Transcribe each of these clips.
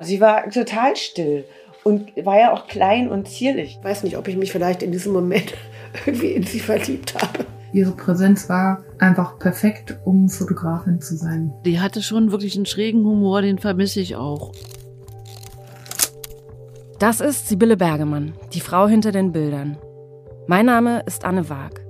Sie war total still und war ja auch klein und zierlich. Ich weiß nicht, ob ich mich vielleicht in diesem Moment irgendwie in sie verliebt habe. Ihre Präsenz war einfach perfekt, um Fotografin zu sein. Die hatte schon wirklich einen schrägen Humor, den vermisse ich auch. Das ist Sibylle Bergemann, die Frau hinter den Bildern. Mein Name ist Anne Waag.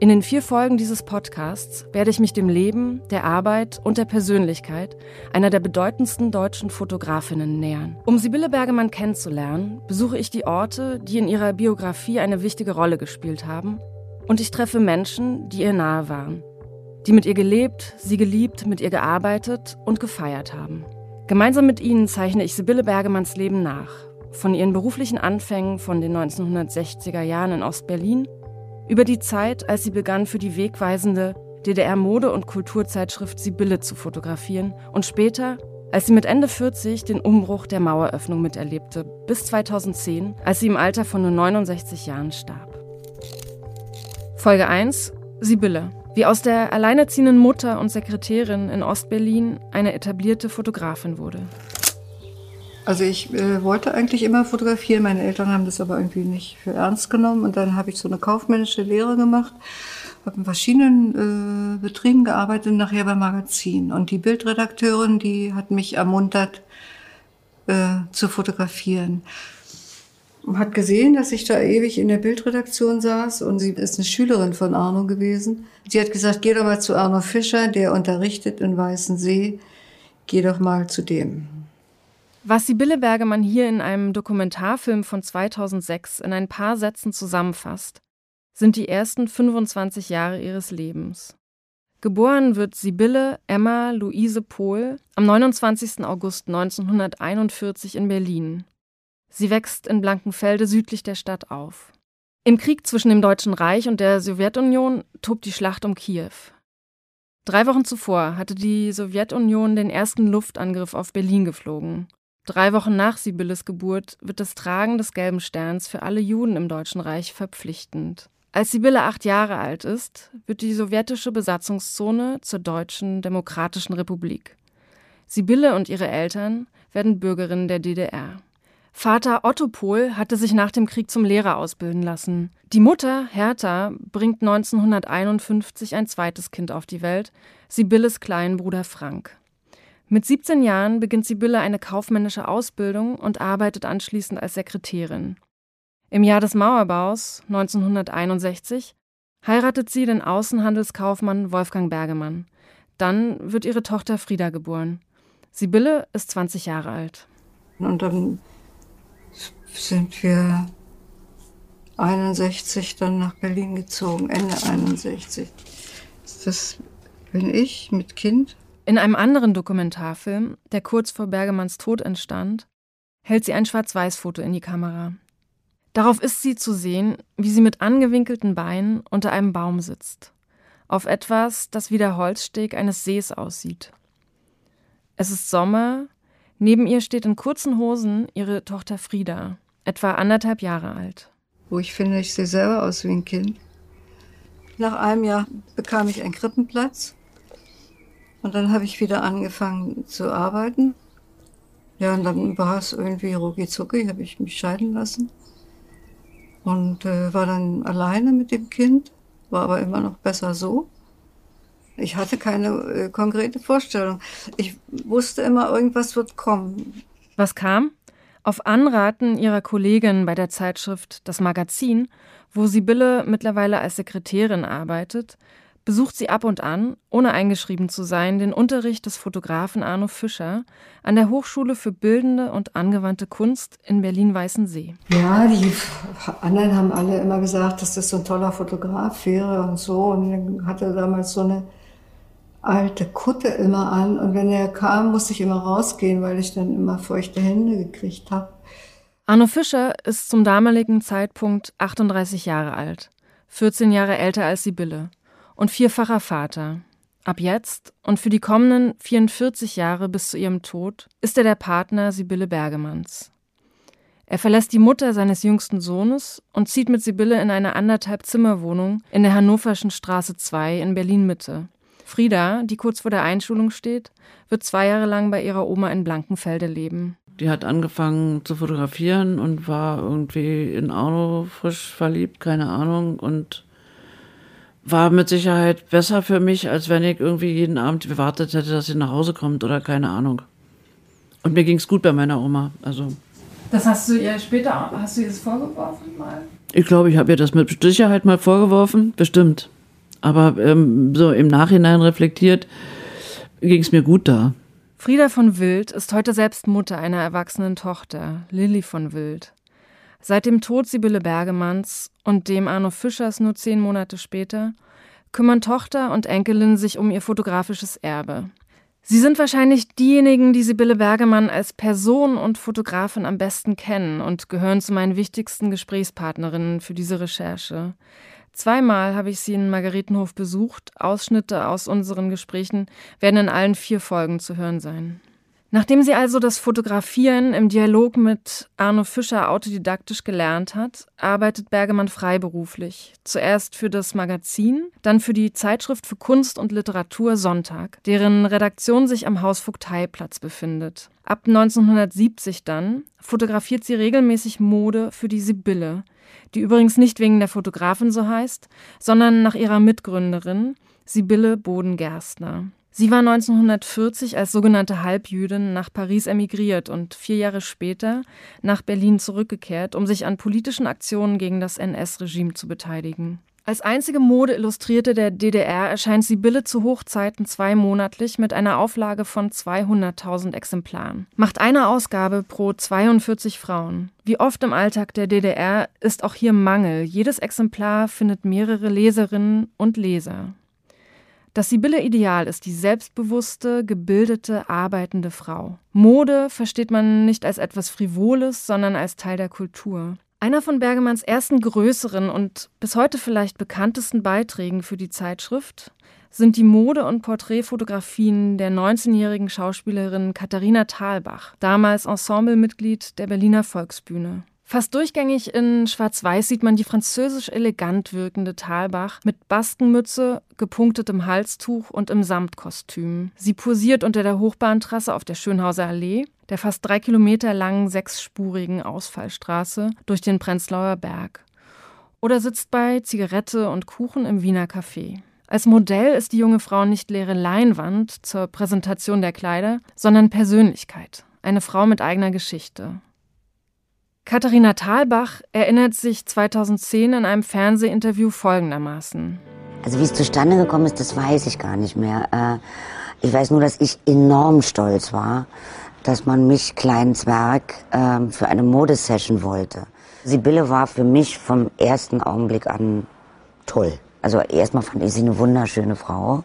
In den vier Folgen dieses Podcasts werde ich mich dem Leben, der Arbeit und der Persönlichkeit einer der bedeutendsten deutschen Fotografinnen nähern. Um Sibylle Bergemann kennenzulernen, besuche ich die Orte, die in ihrer Biografie eine wichtige Rolle gespielt haben, und ich treffe Menschen, die ihr nahe waren, die mit ihr gelebt, sie geliebt, mit ihr gearbeitet und gefeiert haben. Gemeinsam mit ihnen zeichne ich Sibylle Bergemanns Leben nach, von ihren beruflichen Anfängen von den 1960er Jahren in Ostberlin über die Zeit, als sie begann, für die wegweisende DDR-Mode- und Kulturzeitschrift Sibylle zu fotografieren und später, als sie mit Ende 40 den Umbruch der Maueröffnung miterlebte, bis 2010, als sie im Alter von nur 69 Jahren starb. Folge 1: Sibylle. Wie aus der alleinerziehenden Mutter und Sekretärin in Ostberlin eine etablierte Fotografin wurde. Also ich äh, wollte eigentlich immer fotografieren, meine Eltern haben das aber irgendwie nicht für ernst genommen und dann habe ich so eine kaufmännische Lehre gemacht, habe in verschiedenen äh, Betrieben gearbeitet und nachher beim Magazin. Und die Bildredakteurin, die hat mich ermuntert äh, zu fotografieren. Hat gesehen, dass ich da ewig in der Bildredaktion saß und sie ist eine Schülerin von Arno gewesen. Sie hat gesagt, geh doch mal zu Arno Fischer, der unterrichtet in Weißensee. Geh doch mal zu dem. Was Sibylle Bergemann hier in einem Dokumentarfilm von 2006 in ein paar Sätzen zusammenfasst, sind die ersten 25 Jahre ihres Lebens. Geboren wird Sibylle Emma Luise Pohl am 29. August 1941 in Berlin. Sie wächst in Blankenfelde südlich der Stadt auf. Im Krieg zwischen dem Deutschen Reich und der Sowjetunion tobt die Schlacht um Kiew. Drei Wochen zuvor hatte die Sowjetunion den ersten Luftangriff auf Berlin geflogen. Drei Wochen nach Sibylles Geburt wird das Tragen des gelben Sterns für alle Juden im Deutschen Reich verpflichtend. Als Sibylle acht Jahre alt ist, wird die sowjetische Besatzungszone zur Deutschen Demokratischen Republik. Sibylle und ihre Eltern werden Bürgerinnen der DDR. Vater Otto Pohl hatte sich nach dem Krieg zum Lehrer ausbilden lassen. Die Mutter, Hertha, bringt 1951 ein zweites Kind auf die Welt, Sibylles kleinen Bruder Frank. Mit 17 Jahren beginnt Sibylle eine kaufmännische Ausbildung und arbeitet anschließend als Sekretärin. Im Jahr des Mauerbaus 1961 heiratet sie den Außenhandelskaufmann Wolfgang Bergemann. Dann wird ihre Tochter Frieda geboren. Sibylle ist 20 Jahre alt. Und dann sind wir 61 dann nach Berlin gezogen, Ende 61. Das bin ich mit Kind in einem anderen Dokumentarfilm, der kurz vor Bergemanns Tod entstand, hält sie ein Schwarz-Weiß-Foto in die Kamera. Darauf ist sie zu sehen, wie sie mit angewinkelten Beinen unter einem Baum sitzt, auf etwas, das wie der Holzsteg eines Sees aussieht. Es ist Sommer, neben ihr steht in kurzen Hosen ihre Tochter Frieda, etwa anderthalb Jahre alt. Wo ich finde, ich sehe selber aus wie ein Kind. Nach einem Jahr bekam ich einen Krippenplatz und dann habe ich wieder angefangen zu arbeiten. Ja, und dann war es irgendwie rucki zucki, habe ich mich scheiden lassen. Und äh, war dann alleine mit dem Kind, war aber immer noch besser so. Ich hatte keine äh, konkrete Vorstellung. Ich wusste immer, irgendwas wird kommen. Was kam? Auf Anraten ihrer Kollegin bei der Zeitschrift Das Magazin, wo Sibylle mittlerweile als Sekretärin arbeitet, besucht sie ab und an, ohne eingeschrieben zu sein, den Unterricht des Fotografen Arno Fischer an der Hochschule für Bildende und Angewandte Kunst in Berlin-Weißensee. Ja, die anderen haben alle immer gesagt, dass das so ein toller Fotograf wäre und so. Und dann hatte er damals so eine alte Kutte immer an. Und wenn er kam, musste ich immer rausgehen, weil ich dann immer feuchte Hände gekriegt habe. Arno Fischer ist zum damaligen Zeitpunkt 38 Jahre alt, 14 Jahre älter als Sibylle und vierfacher Vater. Ab jetzt und für die kommenden 44 Jahre bis zu ihrem Tod ist er der Partner Sibylle Bergemanns. Er verlässt die Mutter seines jüngsten Sohnes und zieht mit Sibylle in eine anderthalb Zimmerwohnung in der Hannoverschen Straße 2 in Berlin Mitte. Frieda, die kurz vor der Einschulung steht, wird zwei Jahre lang bei ihrer Oma in Blankenfelde leben. Die hat angefangen zu fotografieren und war irgendwie in Arno frisch verliebt, keine Ahnung. Und war mit Sicherheit besser für mich, als wenn ich irgendwie jeden Abend gewartet hätte, dass sie nach Hause kommt oder keine Ahnung. Und mir ging es gut bei meiner Oma. Also. Das hast du ihr später, hast du ihr das vorgeworfen mal? Ich glaube, ich habe ihr das mit Sicherheit mal vorgeworfen, bestimmt. Aber ähm, so im Nachhinein reflektiert ging es mir gut da. Frieda von Wild ist heute selbst Mutter einer erwachsenen Tochter, Lilly von Wild. Seit dem Tod Sibylle Bergemanns und dem Arno Fischers nur zehn Monate später kümmern Tochter und Enkelin sich um ihr fotografisches Erbe. Sie sind wahrscheinlich diejenigen, die Sibylle Bergemann als Person und Fotografin am besten kennen und gehören zu meinen wichtigsten Gesprächspartnerinnen für diese Recherche. Zweimal habe ich sie in Margaretenhof besucht. Ausschnitte aus unseren Gesprächen werden in allen vier Folgen zu hören sein. Nachdem sie also das Fotografieren im Dialog mit Arno Fischer autodidaktisch gelernt hat, arbeitet Bergemann freiberuflich. Zuerst für das Magazin, dann für die Zeitschrift für Kunst und Literatur Sonntag, deren Redaktion sich am Hausvogteiplatz befindet. Ab 1970 dann fotografiert sie regelmäßig Mode für die Sibylle, die übrigens nicht wegen der Fotografin so heißt, sondern nach ihrer Mitgründerin, Sibylle Boden-Gerstner. Sie war 1940 als sogenannte Halbjüdin nach Paris emigriert und vier Jahre später nach Berlin zurückgekehrt, um sich an politischen Aktionen gegen das NS-Regime zu beteiligen. Als einzige Modeillustrierte der DDR erscheint Sibylle zu Hochzeiten zweimonatlich mit einer Auflage von 200.000 Exemplaren. Macht eine Ausgabe pro 42 Frauen. Wie oft im Alltag der DDR ist auch hier Mangel. Jedes Exemplar findet mehrere Leserinnen und Leser. Das Sibylle-Ideal ist die selbstbewusste, gebildete, arbeitende Frau. Mode versteht man nicht als etwas Frivoles, sondern als Teil der Kultur. Einer von Bergemanns ersten größeren und bis heute vielleicht bekanntesten Beiträgen für die Zeitschrift sind die Mode- und Porträtfotografien der 19-jährigen Schauspielerin Katharina Thalbach, damals Ensemblemitglied der Berliner Volksbühne. Fast durchgängig in Schwarz-Weiß sieht man die französisch elegant wirkende Talbach mit Baskenmütze, gepunktetem Halstuch und im Samtkostüm. Sie posiert unter der Hochbahntrasse auf der Schönhauser Allee, der fast drei Kilometer langen sechsspurigen Ausfallstraße durch den Prenzlauer Berg. Oder sitzt bei Zigarette und Kuchen im Wiener Café. Als Modell ist die junge Frau nicht leere Leinwand zur Präsentation der Kleider, sondern Persönlichkeit. Eine Frau mit eigener Geschichte. Katharina Thalbach erinnert sich 2010 in einem Fernsehinterview folgendermaßen. Also wie es zustande gekommen ist, das weiß ich gar nicht mehr. Äh, ich weiß nur, dass ich enorm stolz war, dass man mich, kleinen Zwerg, ähm, für eine Modesession wollte. Sibylle war für mich vom ersten Augenblick an toll. Also erstmal fand ich sie eine wunderschöne Frau.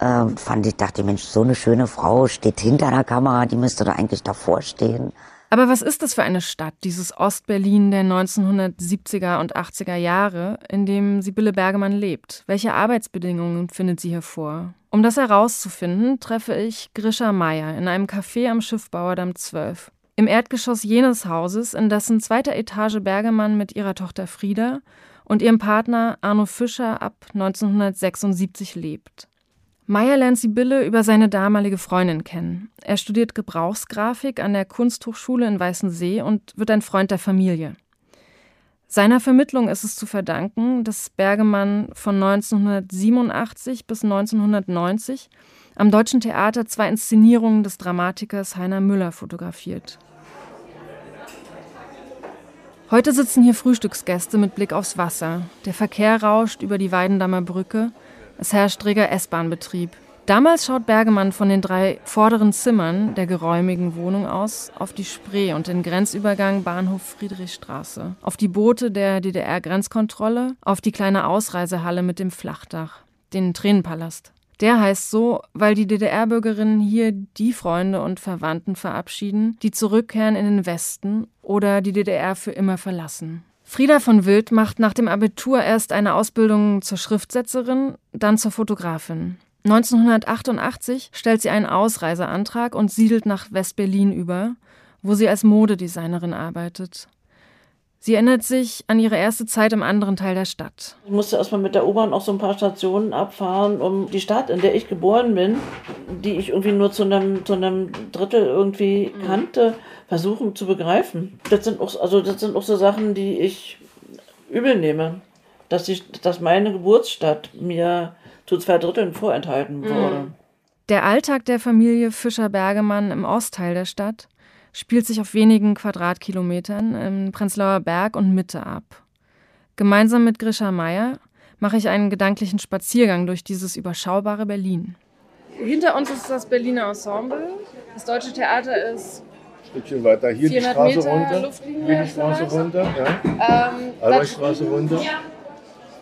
Ähm, fand ich, dachte, Mensch, so eine schöne Frau steht hinter der Kamera, die müsste da eigentlich davor stehen. Aber was ist das für eine Stadt, dieses Ostberlin der 1970er und 80er Jahre, in dem Sibylle Bergemann lebt? Welche Arbeitsbedingungen findet sie hier vor? Um das herauszufinden, treffe ich Grisha Meyer in einem Café am Schiffbauerdamm 12. Im Erdgeschoss jenes Hauses, in dessen zweiter Etage Bergemann mit ihrer Tochter Frieda und ihrem Partner Arno Fischer ab 1976 lebt. Meyer lernt Sibylle über seine damalige Freundin kennen. Er studiert Gebrauchsgrafik an der Kunsthochschule in Weißensee und wird ein Freund der Familie. Seiner Vermittlung ist es zu verdanken, dass Bergemann von 1987 bis 1990 am Deutschen Theater zwei Inszenierungen des Dramatikers Heiner Müller fotografiert. Heute sitzen hier Frühstücksgäste mit Blick aufs Wasser. Der Verkehr rauscht über die Weidendammer Brücke es herrscht reger S-Bahn-Betrieb. Damals schaut Bergemann von den drei vorderen Zimmern der geräumigen Wohnung aus auf die Spree und den Grenzübergang Bahnhof Friedrichstraße, auf die Boote der DDR-Grenzkontrolle, auf die kleine Ausreisehalle mit dem Flachdach, den Tränenpalast. Der heißt so, weil die DDR-Bürgerinnen hier die Freunde und Verwandten verabschieden, die zurückkehren in den Westen oder die DDR für immer verlassen. Frieda von Wild macht nach dem Abitur erst eine Ausbildung zur Schriftsetzerin, dann zur Fotografin. 1988 stellt sie einen Ausreiseantrag und siedelt nach West-Berlin über, wo sie als Modedesignerin arbeitet. Sie erinnert sich an ihre erste Zeit im anderen Teil der Stadt. Ich musste erstmal mit der U-Bahn auch so ein paar Stationen abfahren, um die Stadt, in der ich geboren bin, die ich irgendwie nur zu einem, zu einem Drittel irgendwie kannte, versuchen zu begreifen. Das sind auch, also das sind auch so Sachen, die ich übel nehme. Dass, ich, dass meine Geburtsstadt mir zu zwei Dritteln vorenthalten wurde. Der Alltag der Familie Fischer-Bergemann im Ostteil der Stadt spielt sich auf wenigen Quadratkilometern im Prenzlauer Berg und Mitte ab. Gemeinsam mit Grisha Meyer mache ich einen gedanklichen Spaziergang durch dieses überschaubare Berlin. Hinter uns ist das Berliner Ensemble. Das Deutsche Theater ist Ein Stückchen weiter hier die 400 Straße Meter runter. Luftlinie Hier die Straße runter, ja. ähm, Albertstraße runter.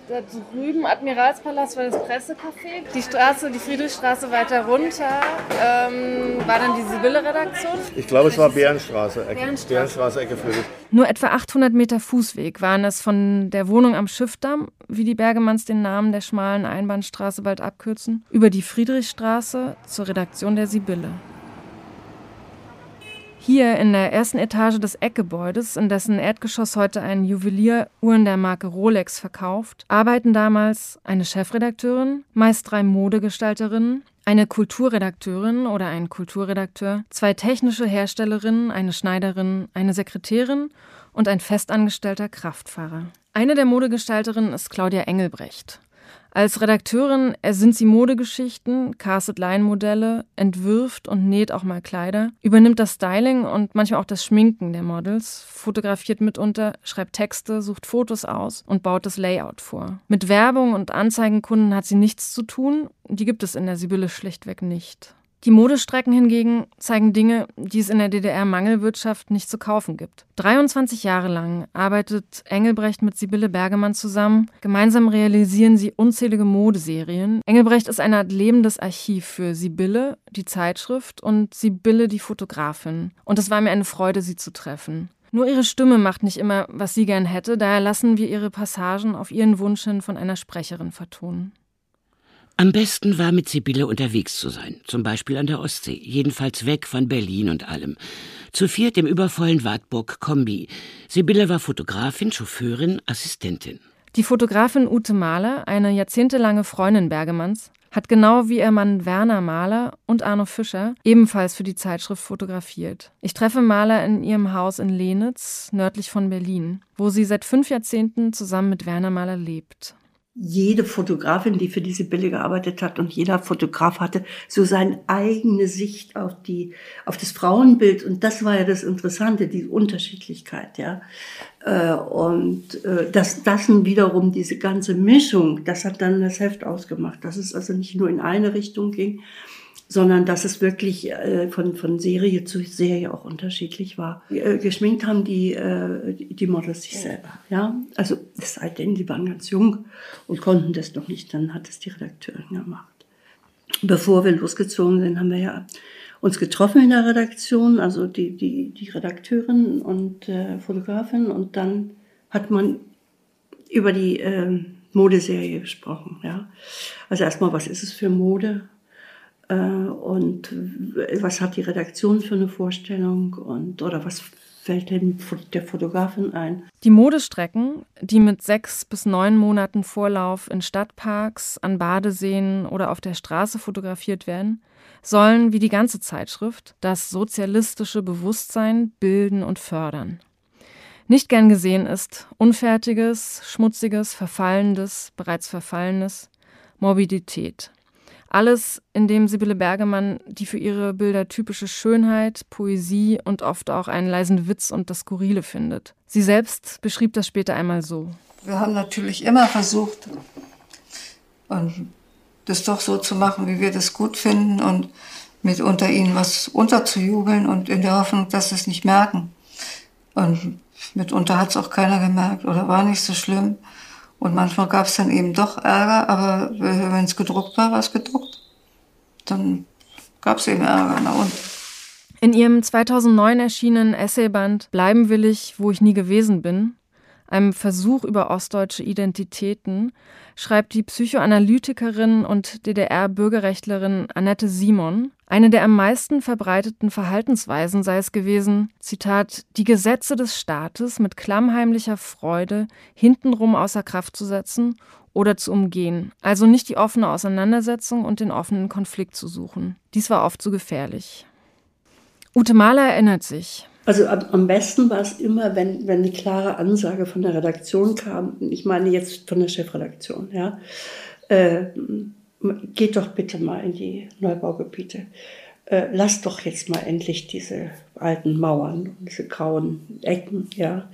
Da drüben Admiralspalast war das Pressecafé. Die Straße, die Friedrichstraße weiter runter ähm, war dann die Sibylle-Redaktion. Ich glaube, es war Bärenstraße, Ecke, Bärenstraße. Bärenstraße, Ecke Friedrich. Nur etwa 800 Meter Fußweg waren es von der Wohnung am Schiffdamm, wie die Bergemanns den Namen der schmalen Einbahnstraße bald abkürzen, über die Friedrichstraße zur Redaktion der Sibylle. Hier in der ersten Etage des Eckgebäudes, in dessen Erdgeschoss heute ein Juwelier Uhren der Marke Rolex verkauft, arbeiten damals eine Chefredakteurin, meist drei Modegestalterinnen, eine Kulturredakteurin oder ein Kulturredakteur, zwei technische Herstellerinnen, eine Schneiderin, eine Sekretärin und ein festangestellter Kraftfahrer. Eine der Modegestalterinnen ist Claudia Engelbrecht. Als Redakteurin ersinnt sie Modegeschichten, castet Laienmodelle, entwirft und näht auch mal Kleider, übernimmt das Styling und manchmal auch das Schminken der Models, fotografiert mitunter, schreibt Texte, sucht Fotos aus und baut das Layout vor. Mit Werbung und Anzeigenkunden hat sie nichts zu tun, die gibt es in der Sibylle schlichtweg nicht. Die Modestrecken hingegen zeigen Dinge, die es in der DDR-Mangelwirtschaft nicht zu kaufen gibt. 23 Jahre lang arbeitet Engelbrecht mit Sibylle Bergemann zusammen. Gemeinsam realisieren sie unzählige Modeserien. Engelbrecht ist eine Art lebendes Archiv für Sibylle, die Zeitschrift, und Sibylle, die Fotografin. Und es war mir eine Freude, sie zu treffen. Nur ihre Stimme macht nicht immer, was sie gern hätte, daher lassen wir ihre Passagen auf ihren Wunsch hin von einer Sprecherin vertonen. Am besten war mit Sibylle unterwegs zu sein, zum Beispiel an der Ostsee, jedenfalls weg von Berlin und allem. Zu viert im übervollen Wartburg Kombi. Sibylle war Fotografin, Chauffeurin, Assistentin. Die Fotografin Ute Mahler, eine jahrzehntelange Freundin Bergemanns, hat genau wie ihr Mann Werner Mahler und Arno Fischer ebenfalls für die Zeitschrift fotografiert. Ich treffe Mahler in ihrem Haus in Lenitz, nördlich von Berlin, wo sie seit fünf Jahrzehnten zusammen mit Werner Mahler lebt. Jede Fotografin, die für diese Bilder gearbeitet hat und jeder Fotograf hatte so seine eigene Sicht auf die, auf das Frauenbild. Und das war ja das Interessante, die Unterschiedlichkeit, ja. Äh, Und äh, das, das wiederum, diese ganze Mischung, das hat dann das Heft ausgemacht, dass es also nicht nur in eine Richtung ging, sondern dass es wirklich äh, von, von Serie zu Serie auch unterschiedlich war. Äh, geschminkt haben die, äh, die Models sich selber. Ja? Also es sei denn, die waren ganz jung und konnten das noch nicht, dann hat es die Redakteurin gemacht. Bevor wir losgezogen sind, haben wir ja uns getroffen in der Redaktion, also die, die, die Redakteurin und äh, Fotografin und dann hat man über die ähm, Modeserie gesprochen. Ja? Also erstmal, was ist es für Mode? Äh, und was hat die Redaktion für eine Vorstellung und oder was fällt denn der Fotografin ein? Die Modestrecken, die mit sechs bis neun Monaten Vorlauf in Stadtparks, an Badeseen oder auf der Straße fotografiert werden, sollen, wie die ganze Zeitschrift, das sozialistische Bewusstsein bilden und fördern. Nicht gern gesehen ist unfertiges, schmutziges, verfallendes, bereits verfallenes, Morbidität. Alles, in dem Sibylle Bergemann die für ihre Bilder typische Schönheit, Poesie und oft auch einen leisen Witz und das Skurrile findet. Sie selbst beschrieb das später einmal so. Wir haben natürlich immer versucht, das doch so zu machen, wie wir das gut finden und mit unter ihnen was unterzujubeln und in der Hoffnung, dass sie es nicht merken. Und mitunter hat es auch keiner gemerkt oder war nicht so schlimm. Und manchmal gab es dann eben doch Ärger, aber wenn es gedruckt war, war es gedruckt. Dann gab es eben Ärger. Na und? In ihrem 2009 erschienenen Essayband Bleiben will ich, wo ich nie gewesen bin, einem Versuch über ostdeutsche Identitäten, schreibt die Psychoanalytikerin und DDR-Bürgerrechtlerin Annette Simon, eine der am meisten verbreiteten Verhaltensweisen sei es gewesen, Zitat, die Gesetze des Staates mit klammheimlicher Freude hintenrum außer Kraft zu setzen oder zu umgehen, also nicht die offene Auseinandersetzung und den offenen Konflikt zu suchen. Dies war oft zu gefährlich. Ute Mahler erinnert sich. Also am besten war es immer, wenn, wenn eine klare Ansage von der Redaktion kam. Ich meine jetzt von der Chefredaktion. Ja, äh, geht doch bitte mal in die Neubaugebiete. Äh, lasst doch jetzt mal endlich diese alten Mauern, diese grauen Ecken. Ja,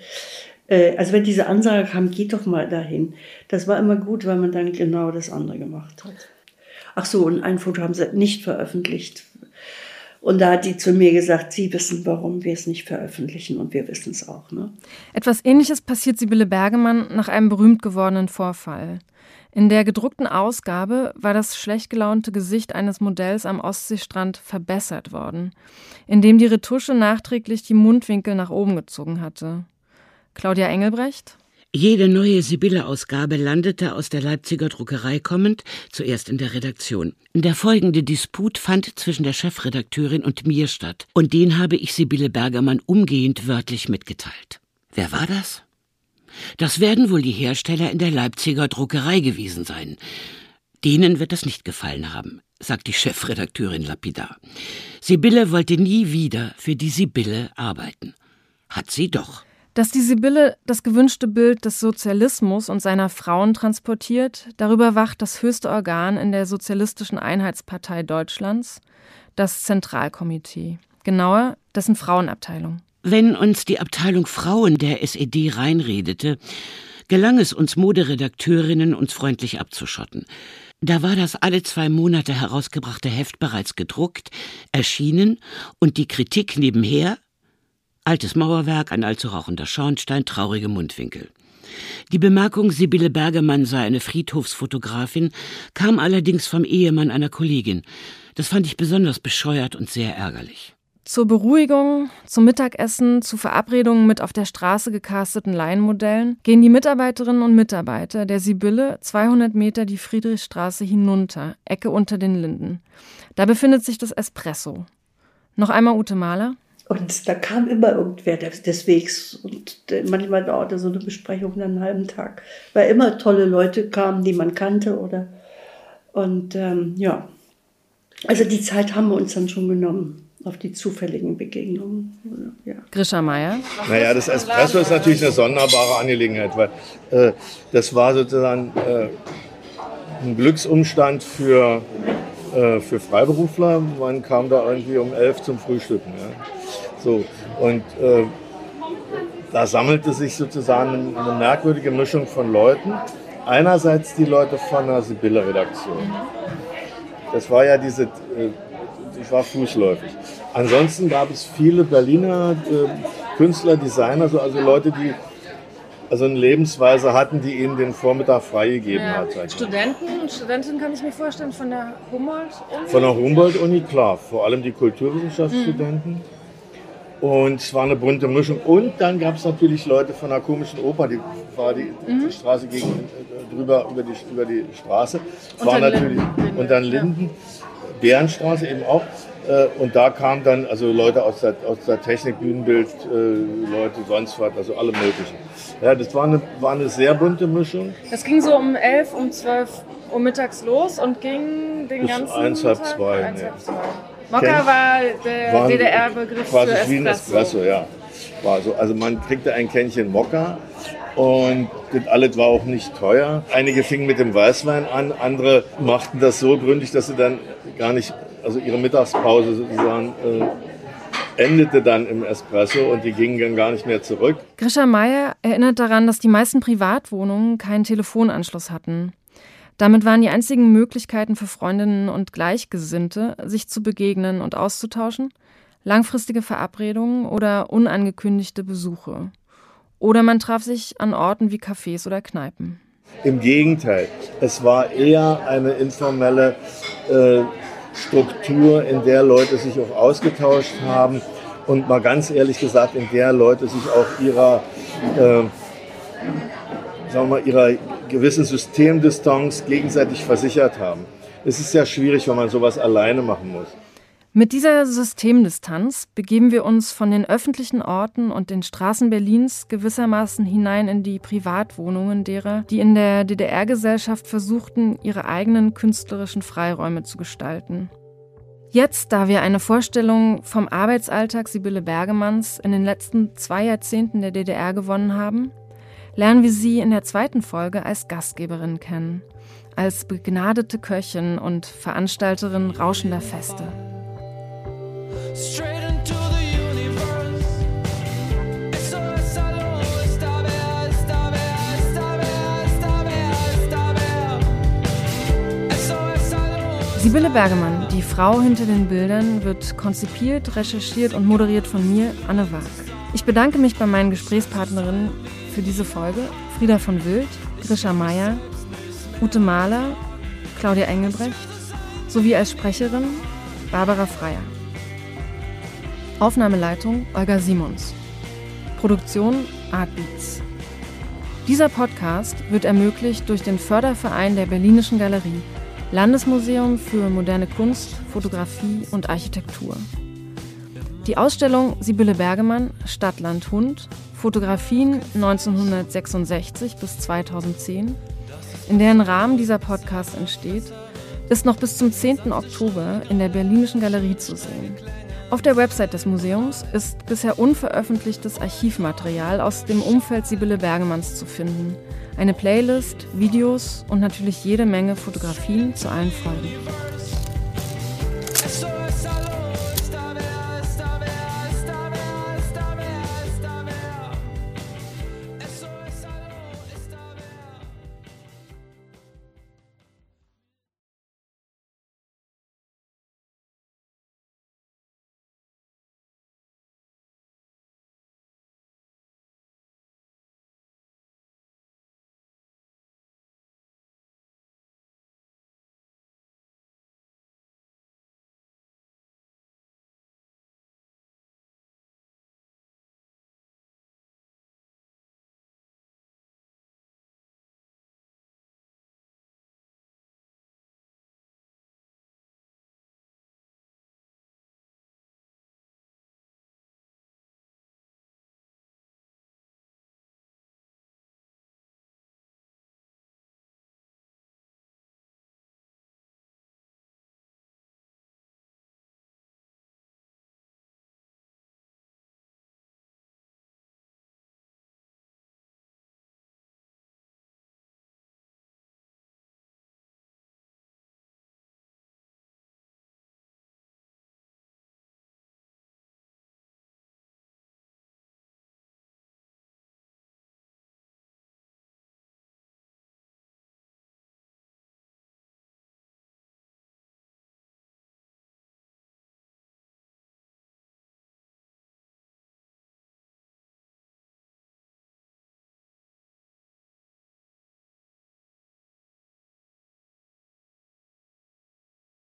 äh, also wenn diese Ansage kam, geht doch mal dahin. Das war immer gut, weil man dann genau das andere gemacht hat. Ach so, und ein Foto haben sie nicht veröffentlicht, und da hat die zu mir gesagt, sie wissen, warum wir es nicht veröffentlichen und wir wissen es auch. Ne? Etwas Ähnliches passiert Sibylle Bergemann nach einem berühmt gewordenen Vorfall. In der gedruckten Ausgabe war das schlecht gelaunte Gesicht eines Modells am Ostseestrand verbessert worden, indem die Retusche nachträglich die Mundwinkel nach oben gezogen hatte. Claudia Engelbrecht? Jede neue Sibylle-Ausgabe landete aus der Leipziger Druckerei kommend zuerst in der Redaktion. Der folgende Disput fand zwischen der Chefredakteurin und mir statt, und den habe ich Sibylle Bergermann umgehend wörtlich mitgeteilt. Wer war das? Das werden wohl die Hersteller in der Leipziger Druckerei gewesen sein. Denen wird das nicht gefallen haben, sagt die Chefredakteurin lapidar. Sibylle wollte nie wieder für die Sibylle arbeiten. Hat sie doch. Dass die Sibylle das gewünschte Bild des Sozialismus und seiner Frauen transportiert, darüber wacht das höchste Organ in der Sozialistischen Einheitspartei Deutschlands, das Zentralkomitee, genauer dessen Frauenabteilung. Wenn uns die Abteilung Frauen der SED reinredete, gelang es uns Moderedakteurinnen, uns freundlich abzuschotten. Da war das alle zwei Monate herausgebrachte Heft bereits gedruckt, erschienen und die Kritik nebenher Altes Mauerwerk, ein allzu rauchender Schornstein, traurige Mundwinkel. Die Bemerkung, Sibylle Bergemann sei eine Friedhofsfotografin, kam allerdings vom Ehemann einer Kollegin. Das fand ich besonders bescheuert und sehr ärgerlich. Zur Beruhigung, zum Mittagessen, zu Verabredungen mit auf der Straße gecasteten Laienmodellen gehen die Mitarbeiterinnen und Mitarbeiter der Sibylle 200 Meter die Friedrichstraße hinunter, Ecke unter den Linden. Da befindet sich das Espresso. Noch einmal Ute Mahler. Und da kam immer irgendwer des Wegs. Und manchmal dauerte so eine Besprechung einen halben Tag. Weil immer tolle Leute kamen, die man kannte. Oder und ähm, ja. Also die Zeit haben wir uns dann schon genommen auf die zufälligen Begegnungen. Ja. Grisha Meier? Naja, das Espresso ist natürlich eine sonderbare Angelegenheit, weil äh, das war sozusagen äh, ein Glücksumstand für, äh, für Freiberufler. Man kam da irgendwie um elf zum Frühstücken. Ja. So, und äh, da sammelte sich sozusagen eine merkwürdige Mischung von Leuten. Einerseits die Leute von der Sibylle-Redaktion. Das war ja diese, äh, ich war fußläufig. Ansonsten gab es viele Berliner äh, Künstler, Designer, also Leute, die also eine Lebensweise hatten, die ihnen den Vormittag freigegeben ja. hat. Studenten, Studentinnen kann ich mir vorstellen, von der Humboldt-Uni? Von der Humboldt-Uni, klar. Vor allem die Kulturwissenschaftsstudenten. Mhm. Und es war eine bunte Mischung. Und dann gab es natürlich Leute von der komischen Oper, die war die, mhm. die Straße gegen, äh, drüber über die, über die Straße. Und war natürlich, Linden. und dann Linden, ja. Bärenstraße eben auch. Äh, und da kamen dann also Leute aus der, aus der Technik, Bühnenbild, äh, Leute sonst was, also alle möglichen. Ja, das war eine, war eine sehr bunte Mischung. Das ging so um 11, um 12 Uhr mittags los und ging den Bis ganzen eins, halb zwei. Eins, halb zwei. Mokka war der DDR-Begriff für Espresso. wie ein Espresso, ja. War so, also man kriegte ein Kännchen Mokka und das alles war auch nicht teuer. Einige fingen mit dem Weißwein an, andere machten das so gründlich, dass sie dann gar nicht, also ihre Mittagspause sozusagen äh, endete dann im Espresso und die gingen dann gar nicht mehr zurück. Grisha Meyer erinnert daran, dass die meisten Privatwohnungen keinen Telefonanschluss hatten. Damit waren die einzigen Möglichkeiten für Freundinnen und Gleichgesinnte, sich zu begegnen und auszutauschen, langfristige Verabredungen oder unangekündigte Besuche. Oder man traf sich an Orten wie Cafés oder Kneipen. Im Gegenteil, es war eher eine informelle äh, Struktur, in der Leute sich auch ausgetauscht haben und mal ganz ehrlich gesagt, in der Leute sich auch ihrer äh, sagen wir mal, ihrer gewissen Systemdistanz gegenseitig versichert haben. Es ist sehr schwierig, wenn man sowas alleine machen muss. Mit dieser Systemdistanz begeben wir uns von den öffentlichen Orten und den Straßen Berlins gewissermaßen hinein in die Privatwohnungen derer, die in der DDR-Gesellschaft versuchten, ihre eigenen künstlerischen Freiräume zu gestalten. Jetzt, da wir eine Vorstellung vom Arbeitsalltag Sibylle Bergemanns in den letzten zwei Jahrzehnten der DDR gewonnen haben, lernen wir sie in der zweiten Folge als Gastgeberin kennen, als begnadete Köchin und Veranstalterin rauschender Feste. Sibylle Bergemann, die Frau hinter den Bildern, wird konzipiert, recherchiert und moderiert von mir, Anne Wag. Ich bedanke mich bei meinen Gesprächspartnerinnen für diese Folge, Frieda von Wild, Grisha Meyer, Ute Mahler, Claudia Engelbrecht, sowie als Sprecherin Barbara Freier. Aufnahmeleitung Olga Simons. Produktion Artbeats. Dieser Podcast wird ermöglicht durch den Förderverein der Berlinischen Galerie, Landesmuseum für moderne Kunst, Fotografie und Architektur. Die Ausstellung Sibylle Bergemann, Stadt, Land, Hund, Fotografien 1966 bis 2010, in deren Rahmen dieser Podcast entsteht, ist noch bis zum 10. Oktober in der Berlinischen Galerie zu sehen. Auf der Website des Museums ist bisher unveröffentlichtes Archivmaterial aus dem Umfeld Sibylle Bergemanns zu finden. Eine Playlist, Videos und natürlich jede Menge Fotografien zu allen Folgen.